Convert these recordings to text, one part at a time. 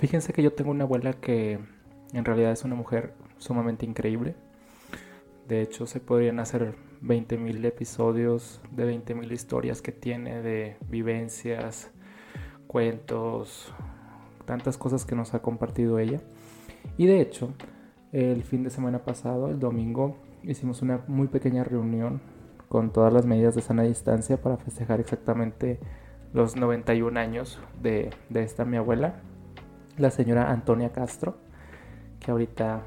Fíjense que yo tengo una abuela que en realidad es una mujer sumamente increíble. De hecho, se podrían hacer 20.000 episodios de 20.000 historias que tiene de vivencias, cuentos, tantas cosas que nos ha compartido ella. Y de hecho, el fin de semana pasado, el domingo, hicimos una muy pequeña reunión con todas las medidas de sana distancia para festejar exactamente los 91 años de, de esta mi abuela, la señora Antonia Castro, que ahorita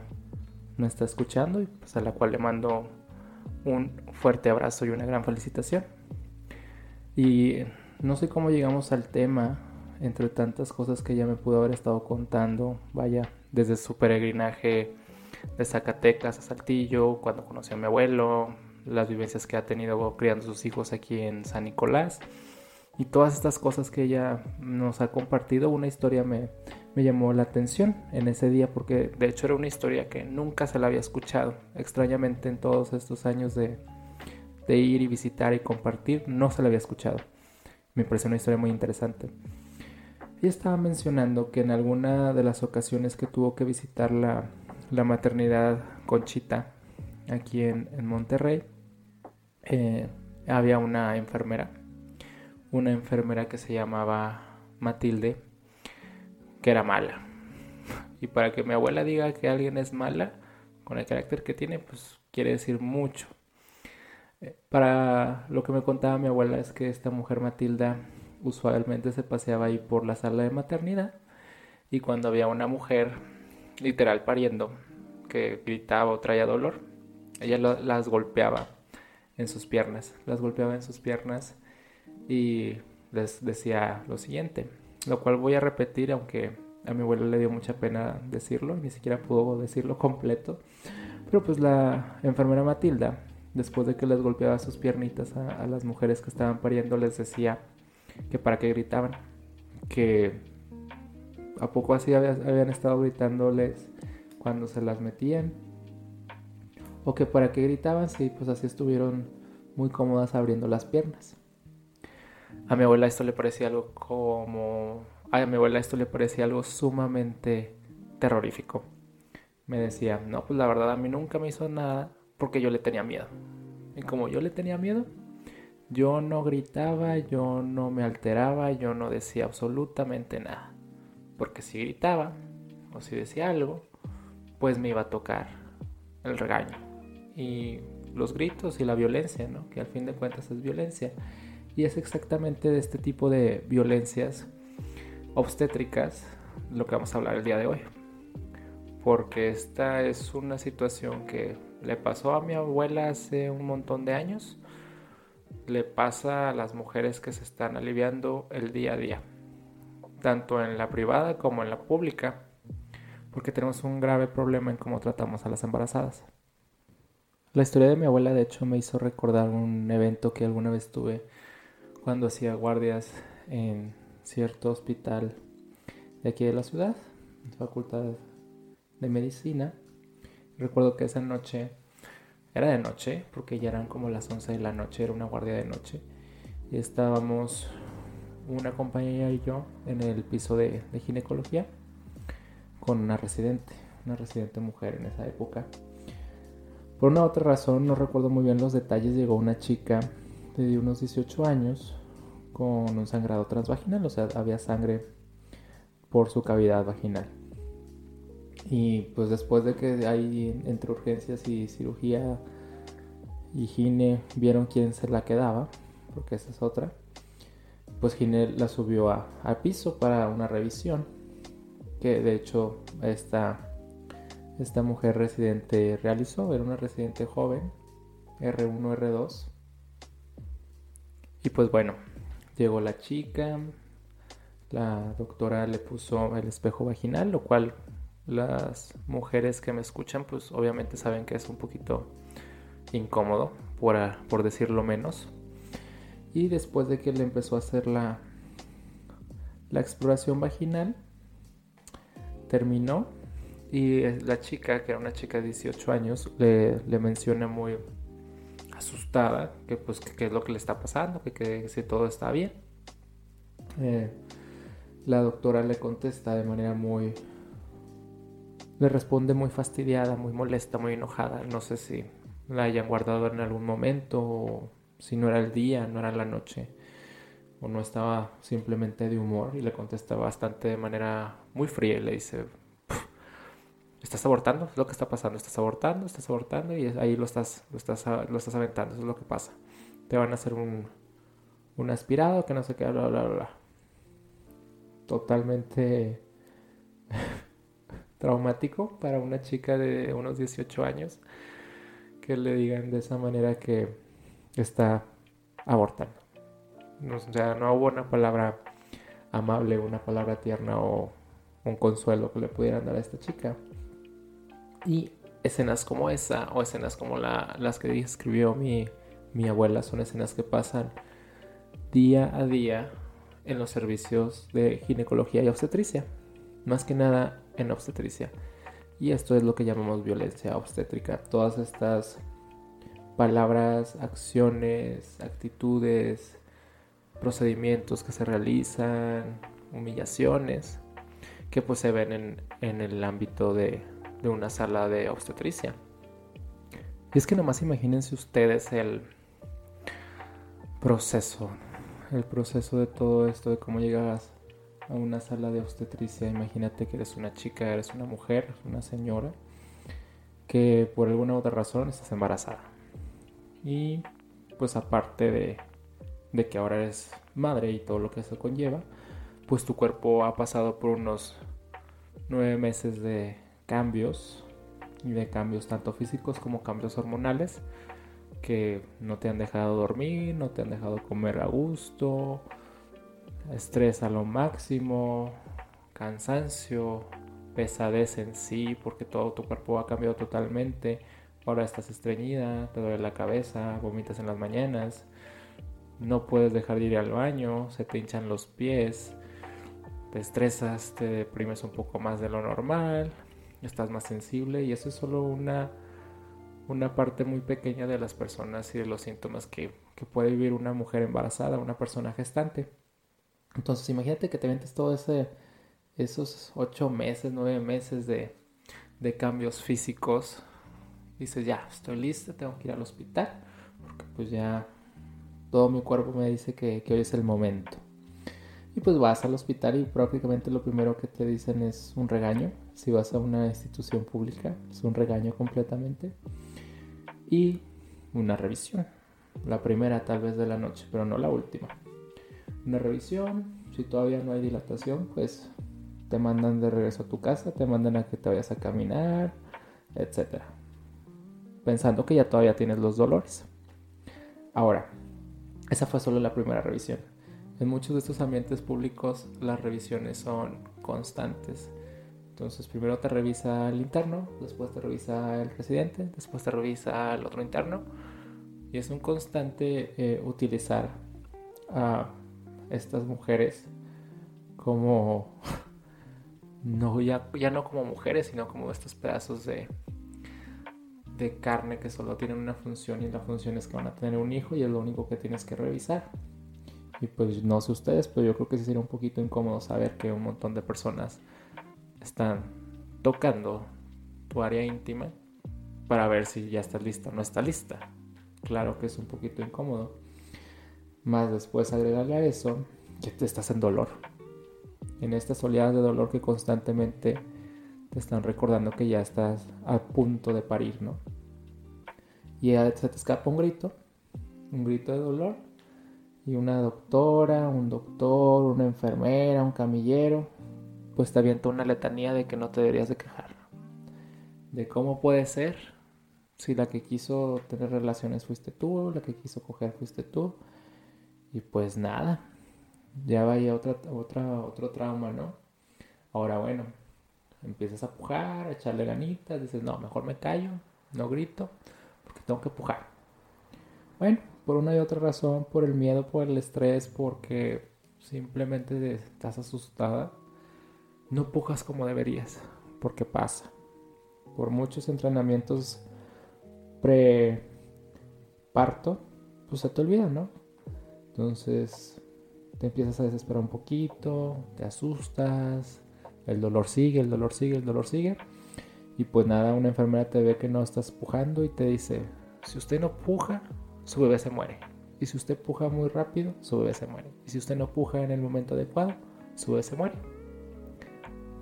no está escuchando y pues a la cual le mando un fuerte abrazo y una gran felicitación. Y no sé cómo llegamos al tema, entre tantas cosas que ella me pudo haber estado contando, vaya, desde su peregrinaje de Zacatecas a Saltillo, cuando conoció a mi abuelo, las vivencias que ha tenido criando sus hijos aquí en San Nicolás y todas estas cosas que ella nos ha compartido, una historia me, llamó la atención en ese día porque de hecho era una historia que nunca se la había escuchado. Extrañamente en todos estos años de, ir y visitar y compartir, no se la había escuchado. Me pareció una historia muy interesante. Y estaba mencionando que en alguna de las ocasiones que tuvo que visitar la, maternidad Conchita aquí en, en Monterrey, eh, había una enfermera, una enfermera que se llamaba Matilde, que era mala. Y para que mi abuela diga que alguien es mala, con el carácter que tiene, pues quiere decir mucho. Eh, para lo que me contaba mi abuela es que esta mujer Matilda usualmente se paseaba ahí por la sala de maternidad y cuando había una mujer literal pariendo que gritaba o traía dolor, ella las golpeaba en sus piernas, las golpeaba en sus piernas y les decía lo siguiente, lo cual voy a repetir aunque a mi abuelo le dio mucha pena decirlo, ni siquiera pudo decirlo completo. Pero pues la enfermera Matilda, después de que les golpeaba sus piernitas a, las mujeres que estaban pariendo, les decía que para qué gritaban, que a poco así habían estado gritándoles cuando se las metían, o que para qué gritaban si pues así estuvieron muy cómodas abriendo las piernas. A mi abuela esto le parecía algo como... A mi abuela esto le parecía algo sumamente terrorífico. Me decía, no, pues la verdad a mí nunca me hizo nada porque yo le tenía miedo. Y como yo le tenía miedo, yo no gritaba, yo no me alteraba, yo no decía absolutamente nada. Porque si gritaba o si decía algo, pues me iba a tocar el regaño. Y los gritos y la violencia, ¿no? Que al fin de cuentas es violencia. Y es exactamente de este tipo de violencias obstétricas lo que vamos a hablar el día de hoy. Porque esta es una situación que le pasó a mi abuela hace un montón de años. Le pasa a las mujeres que se están aliviando el día a día. Tanto en la privada como en la pública. Porque tenemos un grave problema en cómo tratamos a las embarazadas. La historia de mi abuela de hecho me hizo recordar un evento que alguna vez tuve cuando hacía guardias en cierto hospital de aquí de la ciudad, Facultad de Medicina. Recuerdo que esa noche, era de noche, porque ya eran como las 11 de la noche, era una guardia de noche, y estábamos una compañera y yo en el piso de, de ginecología con una residente, una residente mujer en esa época. Por una otra razón, no recuerdo muy bien los detalles, llegó una chica de unos 18 años con un sangrado transvaginal, o sea, había sangre por su cavidad vaginal. Y pues después de que hay entre urgencias y cirugía y Gine vieron quién se la quedaba, porque esa es otra, pues Gine la subió a, al piso para una revisión, que de hecho esta, esta mujer residente realizó, era una residente joven, R1, R2, y pues bueno, llegó la chica, la doctora le puso el espejo vaginal, lo cual las mujeres que me escuchan pues obviamente saben que es un poquito incómodo, por, por decirlo menos. Y después de que le empezó a hacer la, la exploración vaginal, terminó y la chica, que era una chica de 18 años, le, le menciona muy asustada, que pues qué es lo que le está pasando, que, que si todo está bien. Eh, la doctora le contesta de manera muy... Le responde muy fastidiada, muy molesta, muy enojada. No sé si la hayan guardado en algún momento o si no era el día, no era la noche o no estaba simplemente de humor y le contesta bastante de manera muy fría y le dice, estás abortando, es lo que está pasando, estás abortando, estás abortando y ahí lo estás, lo estás, lo estás aventando, eso es lo que pasa. Te van a hacer un, un aspirado que no sé qué, bla, bla, bla. Totalmente traumático para una chica de unos 18 años que le digan de esa manera que está abortando. O sea, no hubo una palabra amable, una palabra tierna o un consuelo que le pudieran dar a esta chica. Y escenas como esa, o escenas como las que escribió mi, mi abuela, son escenas que pasan día a día en los servicios de ginecología y obstetricia. Más que nada en obstetricia. Y esto es lo que llamamos violencia obstétrica. Todas estas palabras, acciones, actitudes, procedimientos que se realizan, humillaciones, que pues se ven en, el ámbito de, de una sala de obstetricia. Y es que nomás imagínense ustedes el proceso, el proceso de todo esto, de cómo llegas a una sala de obstetricia. Imagínate que eres una chica, eres una mujer, una señora, que por alguna otra razón estás embarazada. Y pues aparte de, de que ahora eres madre y todo lo que eso conlleva, pues tu cuerpo ha pasado por unos nueve meses de cambios y de cambios tanto físicos como cambios hormonales que no te han dejado dormir, no te han dejado comer a gusto, estrés a lo máximo, cansancio, pesadez en sí, porque todo tu cuerpo ha cambiado totalmente. Ahora estás estreñida, te duele la cabeza, vomitas en las mañanas, no puedes dejar de ir al baño, se te hinchan los pies, te estresas, te deprimes un poco más de lo normal, estás más sensible y eso es solo una, una parte muy pequeña de las personas y de los síntomas que, que puede vivir una mujer embarazada, una persona gestante. Entonces imagínate que te metes todo ese, esos ocho meses, nueve meses de, de cambios físicos. Dices, ya, estoy lista, tengo que ir al hospital, porque pues ya todo mi cuerpo me dice que, que hoy es el momento. Y pues vas al hospital y prácticamente lo primero que te dicen es un regaño. Si vas a una institución pública, es un regaño completamente. Y una revisión. La primera tal vez de la noche, pero no la última una revisión. Si todavía no hay dilatación, pues te mandan de regreso a tu casa, te mandan a que te vayas a caminar, etc. Pensando que ya todavía tienes los dolores. Ahora, esa fue solo la primera revisión. En muchos de estos ambientes públicos las revisiones son constantes. Entonces primero te revisa el interno, después te revisa el residente, después te revisa el otro interno. Y es un constante eh, utilizar a estas mujeres como no ya, ya no como mujeres, sino como estos pedazos de de carne que solo tienen una función y la función es que van a tener un hijo y es lo único que tienes que revisar. Y pues no sé ustedes, pero yo creo que sí sería un poquito incómodo saber que un montón de personas están tocando tu área íntima para ver si ya estás lista o no está lista. Claro que es un poquito incómodo. Más después agregarle a eso que te estás en dolor. En estas oleadas de dolor que constantemente te están recordando que ya estás a punto de parir, ¿no? Y se te escapa un grito, un grito de dolor. Y una doctora, un doctor, una enfermera, un camillero, pues te avienta una letanía de que no te deberías de quejar. De cómo puede ser si la que quiso tener relaciones fuiste tú, la que quiso coger fuiste tú, y pues nada, ya vaya otra, otra, otro trauma, ¿no? Ahora bueno, empiezas a pujar, a echarle ganitas, dices, no, mejor me callo, no grito, porque tengo que pujar. Bueno, por una y otra razón, por el miedo, por el estrés, porque simplemente estás asustada, no pujas como deberías, porque pasa. Por muchos entrenamientos pre-parto, pues se te olvida, ¿no? Entonces te empiezas a desesperar un poquito, te asustas, el dolor sigue, el dolor sigue, el dolor sigue. Y pues nada, una enfermera te ve que no estás pujando y te dice, si usted no puja, su bebé se muere. Y si usted puja muy rápido, su bebé se muere. Y si usted no puja en el momento adecuado, su bebé se muere.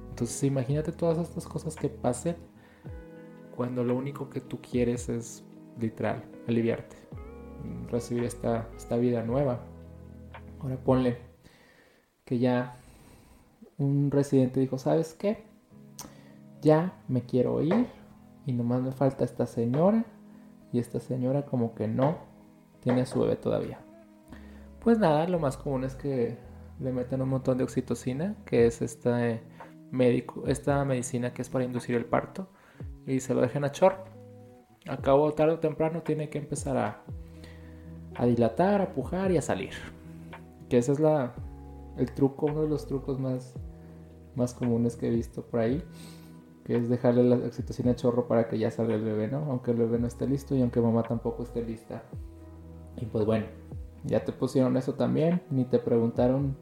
Entonces imagínate todas estas cosas que pasen cuando lo único que tú quieres es literal, aliviarte, recibir esta, esta vida nueva. Ahora ponle que ya un residente dijo, ¿sabes qué? Ya me quiero ir y nomás me falta esta señora y esta señora como que no tiene a su bebé todavía. Pues nada, lo más común es que le metan un montón de oxitocina, que es esta, eh, médico, esta medicina que es para inducir el parto, y se lo dejen a chorro. Acabo tarde o temprano tiene que empezar a, a dilatar, a pujar y a salir. Que ese es la, el truco, uno de los trucos más, más comunes que he visto por ahí. Que es dejarle la oxitocina a chorro para que ya salga el bebé, ¿no? Aunque el bebé no esté listo y aunque mamá tampoco esté lista. Y pues bueno, ya te pusieron eso también, ni te preguntaron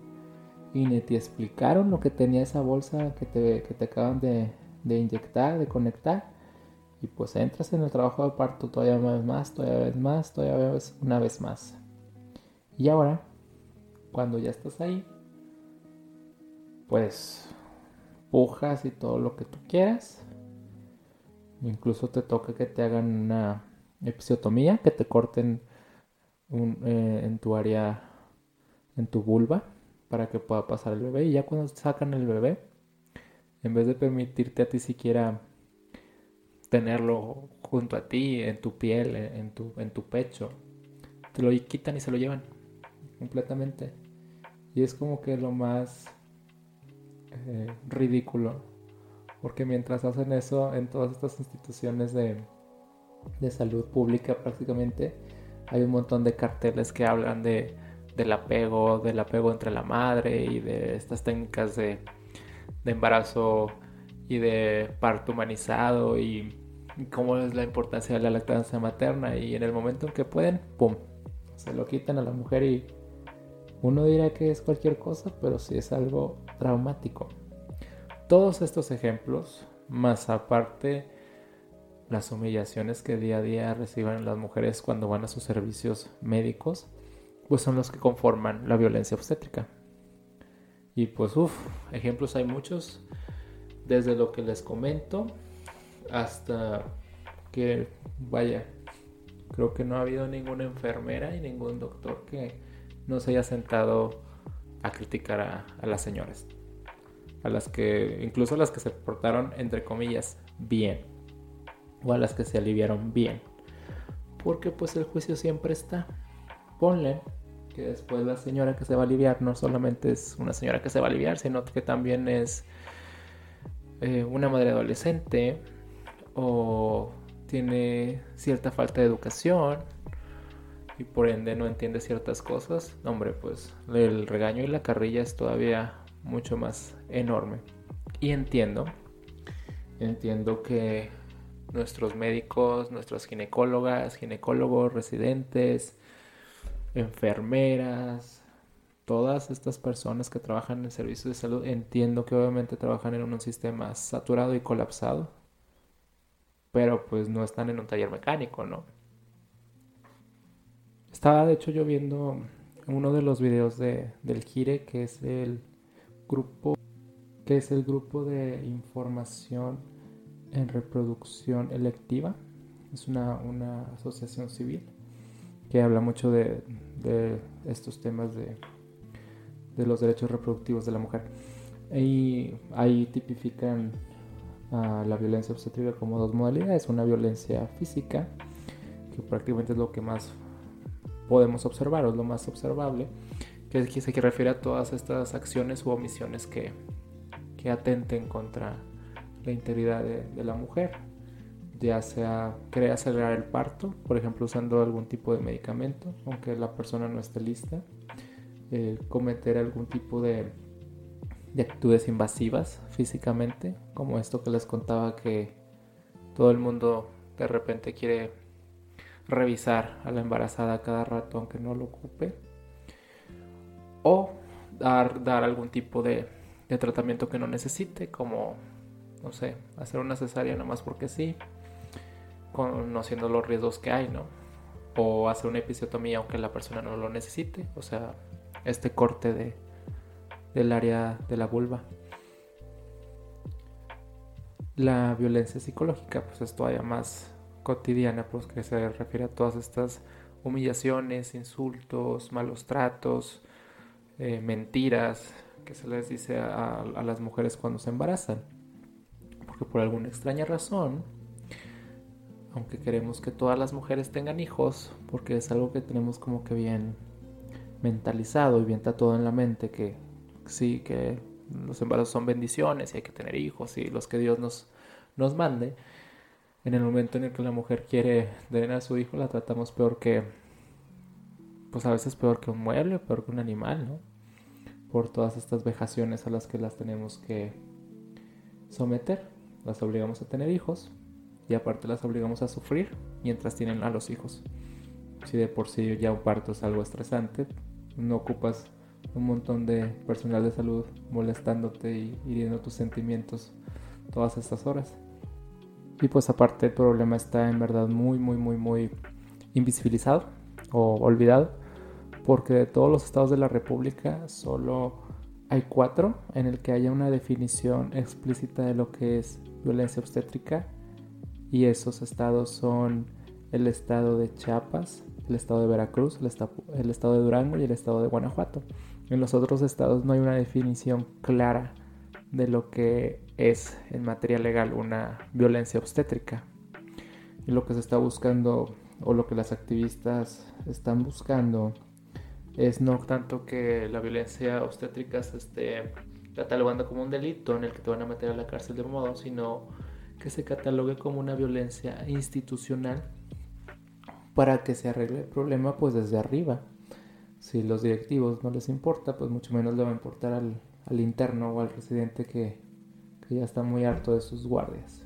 y ni te explicaron lo que tenía esa bolsa que te, que te acaban de, de inyectar, de conectar. Y pues entras en el trabajo de parto todavía una vez más, todavía vez más, todavía una vez más. Y ahora, cuando ya estás ahí, pues pujas y todo lo que tú quieras. Incluso te toca que te hagan una episiotomía, que te corten eh, en tu área, en tu vulva, para que pueda pasar el bebé. Y ya cuando sacan el bebé, en vez de permitirte a ti siquiera tenerlo junto a ti, en tu piel, en tu, en tu pecho, te lo quitan y se lo llevan completamente. Y es como que lo más eh, ridículo. Porque mientras hacen eso en todas estas instituciones de, de salud pública prácticamente, hay un montón de carteles que hablan de, del apego, del apego entre la madre y de estas técnicas de, de embarazo y de parto humanizado y, cómo es la importancia de la lactancia materna y en el momento en que pueden, ¡pum! Se lo quitan a la mujer y uno dirá que es cualquier cosa, pero sí es algo traumático. Todos estos ejemplos, más aparte las humillaciones que día a día reciben las mujeres cuando van a sus servicios médicos, pues son los que conforman la violencia obstétrica. Y pues, uff, ejemplos hay muchos, desde lo que les comento hasta que, vaya, creo que no ha habido ninguna enfermera y ningún doctor que no se haya sentado a criticar a, a las señoras. A las que, incluso a las que se portaron, entre comillas, bien. O a las que se aliviaron bien. Porque pues el juicio siempre está. Ponle que después la señora que se va a aliviar no solamente es una señora que se va a aliviar, sino que también es eh, una madre adolescente o tiene cierta falta de educación y por ende no entiende ciertas cosas, hombre, pues el regaño y la carrilla es todavía mucho más enorme. Y entiendo, entiendo que nuestros médicos, nuestras ginecólogas, ginecólogos, residentes, enfermeras, todas estas personas que trabajan en servicios de salud, entiendo que obviamente trabajan en un sistema saturado y colapsado, pero pues no están en un taller mecánico, ¿no? Estaba de hecho yo viendo uno de los videos de, del GIRE, que es el grupo, que es el grupo de información en reproducción electiva. Es una, una asociación civil que habla mucho de, de estos temas de, de, los derechos reproductivos de la mujer. Y ahí tipifican a la violencia obstétrica como dos modalidades. Una violencia física, que prácticamente es lo que más podemos observar, o es lo más observable, que se refiere a todas estas acciones u omisiones que, que atenten contra la integridad de, de la mujer. Ya sea querer acelerar el parto, por ejemplo usando algún tipo de medicamento, aunque la persona no esté lista, eh, cometer algún tipo de, de actitudes invasivas físicamente, como esto que les contaba que todo el mundo de repente quiere revisar a la embarazada cada rato aunque no lo ocupe, o dar, dar algún tipo de, de tratamiento que no necesite, como, no sé, hacer una cesárea nada más porque sí, conociendo los riesgos que hay, ¿no? O hacer una episiotomía aunque la persona no lo necesite, o sea, este corte de, del área de la vulva. La violencia psicológica pues es todavía más cotidiana, pues que se refiere a todas estas humillaciones, insultos, malos tratos, eh, mentiras que se les dice a las mujeres cuando se embarazan. Porque por alguna extraña razón, aunque queremos que todas las mujeres tengan hijos, porque es algo que tenemos como que bien mentalizado y bien todo en la mente, que sí, que los embarazos son bendiciones y hay que tener hijos y los que Dios nos, nos mande. En el momento en el que la mujer quiere tener a su hijo, la tratamos peor que, pues a veces peor que un mueble, peor que un animal, ¿no? Por todas estas vejaciones a las que las tenemos que someter. Las obligamos a tener hijos y aparte las obligamos a sufrir mientras tienen a los hijos. Si de por sí ya un parto es algo estresante, no ocupas un montón de personal de salud molestándote y hiriendo tus sentimientos todas estas horas. Y pues aparte el problema está en verdad muy, muy, muy, muy invisibilizado o olvidado, porque de todos los estados de la República solo hay cuatro en el que haya una definición explícita de lo que es violencia obstétrica y esos estados son el estado de Chiapas, el estado de Veracruz, el estado, de Durango y el estado de Guanajuato. En los otros estados no hay una definición clara de lo que es en materia legal una violencia obstétrica. Y lo que se está buscando o lo que las activistas están buscando es no tanto que la violencia obstétrica se esté catalogando como un delito en el que te van a meter a la cárcel de modo, sino que se catalogue como una violencia institucional para que se arregle el problema pues desde arriba. Si los directivos no les importa, pues mucho menos le va a importar al, interno o al residente que, que ya está muy harto de sus guardias.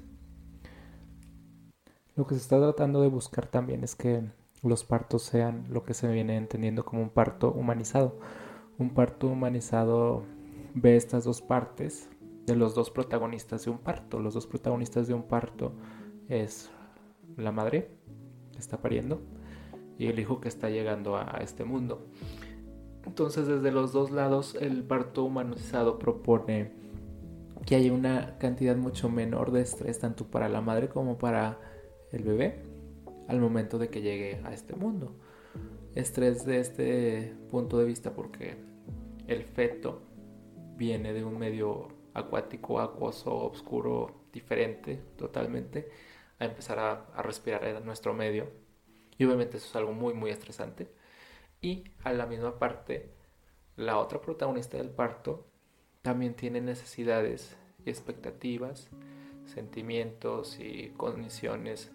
Lo que se está tratando de buscar también es que los partos sean lo que se viene entendiendo como un parto humanizado. Un parto humanizado ve estas dos partes de los dos protagonistas de un parto. Los dos protagonistas de un parto es la madre que está pariendo y el hijo que está llegando a este mundo. Entonces desde los dos lados el parto humanizado propone que haya una cantidad mucho menor de estrés tanto para la madre como para el bebé al momento de que llegue a este mundo. Estrés de este punto de vista porque el feto viene de un medio acuático, acuoso, oscuro, diferente totalmente, a empezar a, respirar en nuestro medio. Y obviamente eso es algo muy, muy estresante. Y a la misma parte, la otra protagonista del parto también tiene necesidades y expectativas, sentimientos y condiciones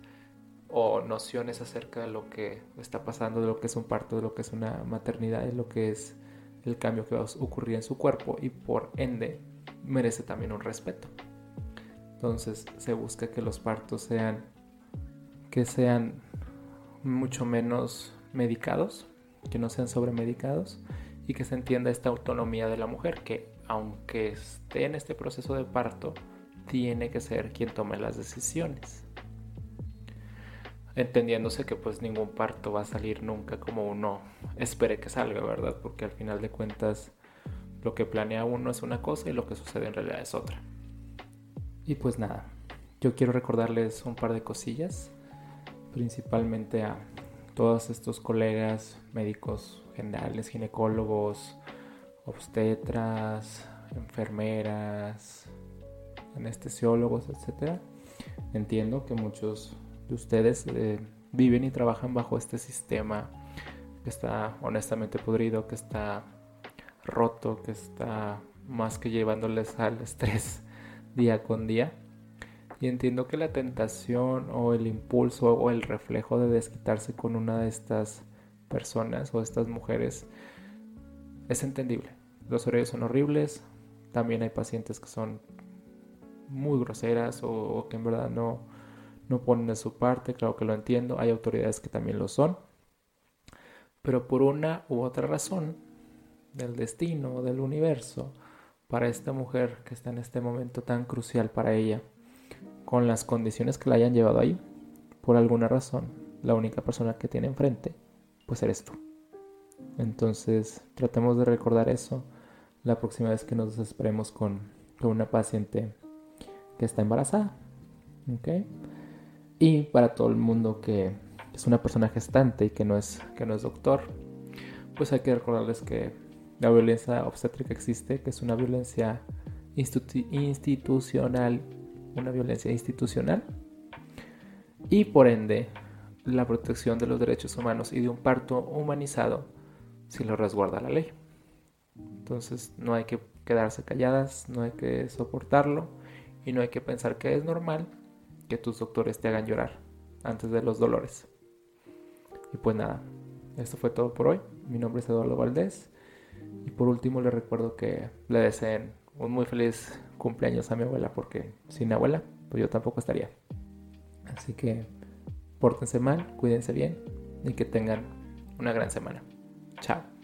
o nociones acerca de lo que está pasando, de lo que es un parto, de lo que es una maternidad, de lo que es el cambio que va a ocurrir en su cuerpo y por ende merece también un respeto. Entonces se busca que los partos sean que sean mucho menos medicados, que no sean sobremedicados y que se entienda esta autonomía de la mujer que aunque esté en este proceso de parto, tiene que ser quien tome las decisiones. Entendiéndose que pues ningún parto va a salir nunca como uno espere que salga, ¿verdad? Porque al final de cuentas lo que planea uno es una cosa y lo que sucede en realidad es otra. Y pues nada, yo quiero recordarles un par de cosillas, principalmente a todos estos colegas médicos generales, ginecólogos, obstetras, enfermeras, anestesiólogos, etc. Entiendo que muchos de ustedes eh, viven y trabajan bajo este sistema que está honestamente podrido, que está roto, que está más que llevándoles al estrés día con día. Y entiendo que la tentación o el impulso o el reflejo de desquitarse con una de estas personas o estas mujeres es entendible. Los horarios son horribles, también hay pacientes que son muy groseras o, que en verdad no, no ponen de su parte, claro que lo entiendo, hay autoridades que también lo son, pero por una u otra razón del destino, del universo, para esta mujer que está en este momento tan crucial para ella, con las condiciones que la hayan llevado ahí, por alguna razón, la única persona que tiene enfrente, pues eres tú. Entonces, tratemos de recordar eso la próxima vez que nos desesperemos con, con una paciente que está embarazada. ¿Ok? Y para todo el mundo que es una persona gestante y que no es, que no es doctor, pues hay que recordarles que la violencia obstétrica existe, que es una violencia institucional, una violencia institucional, y por ende la protección de los derechos humanos y de un parto humanizado si lo resguarda la ley. Entonces no hay que quedarse calladas, no hay que soportarlo y no hay que pensar que es normal que tus doctores te hagan llorar antes de los dolores. Y pues nada, esto fue todo por hoy. Mi nombre es Eduardo Valdés. Y por último les recuerdo que le deseen un muy feliz cumpleaños a mi abuela porque sin abuela pues yo tampoco estaría. Así que pórtense mal, cuídense bien y que tengan una gran semana. Chao.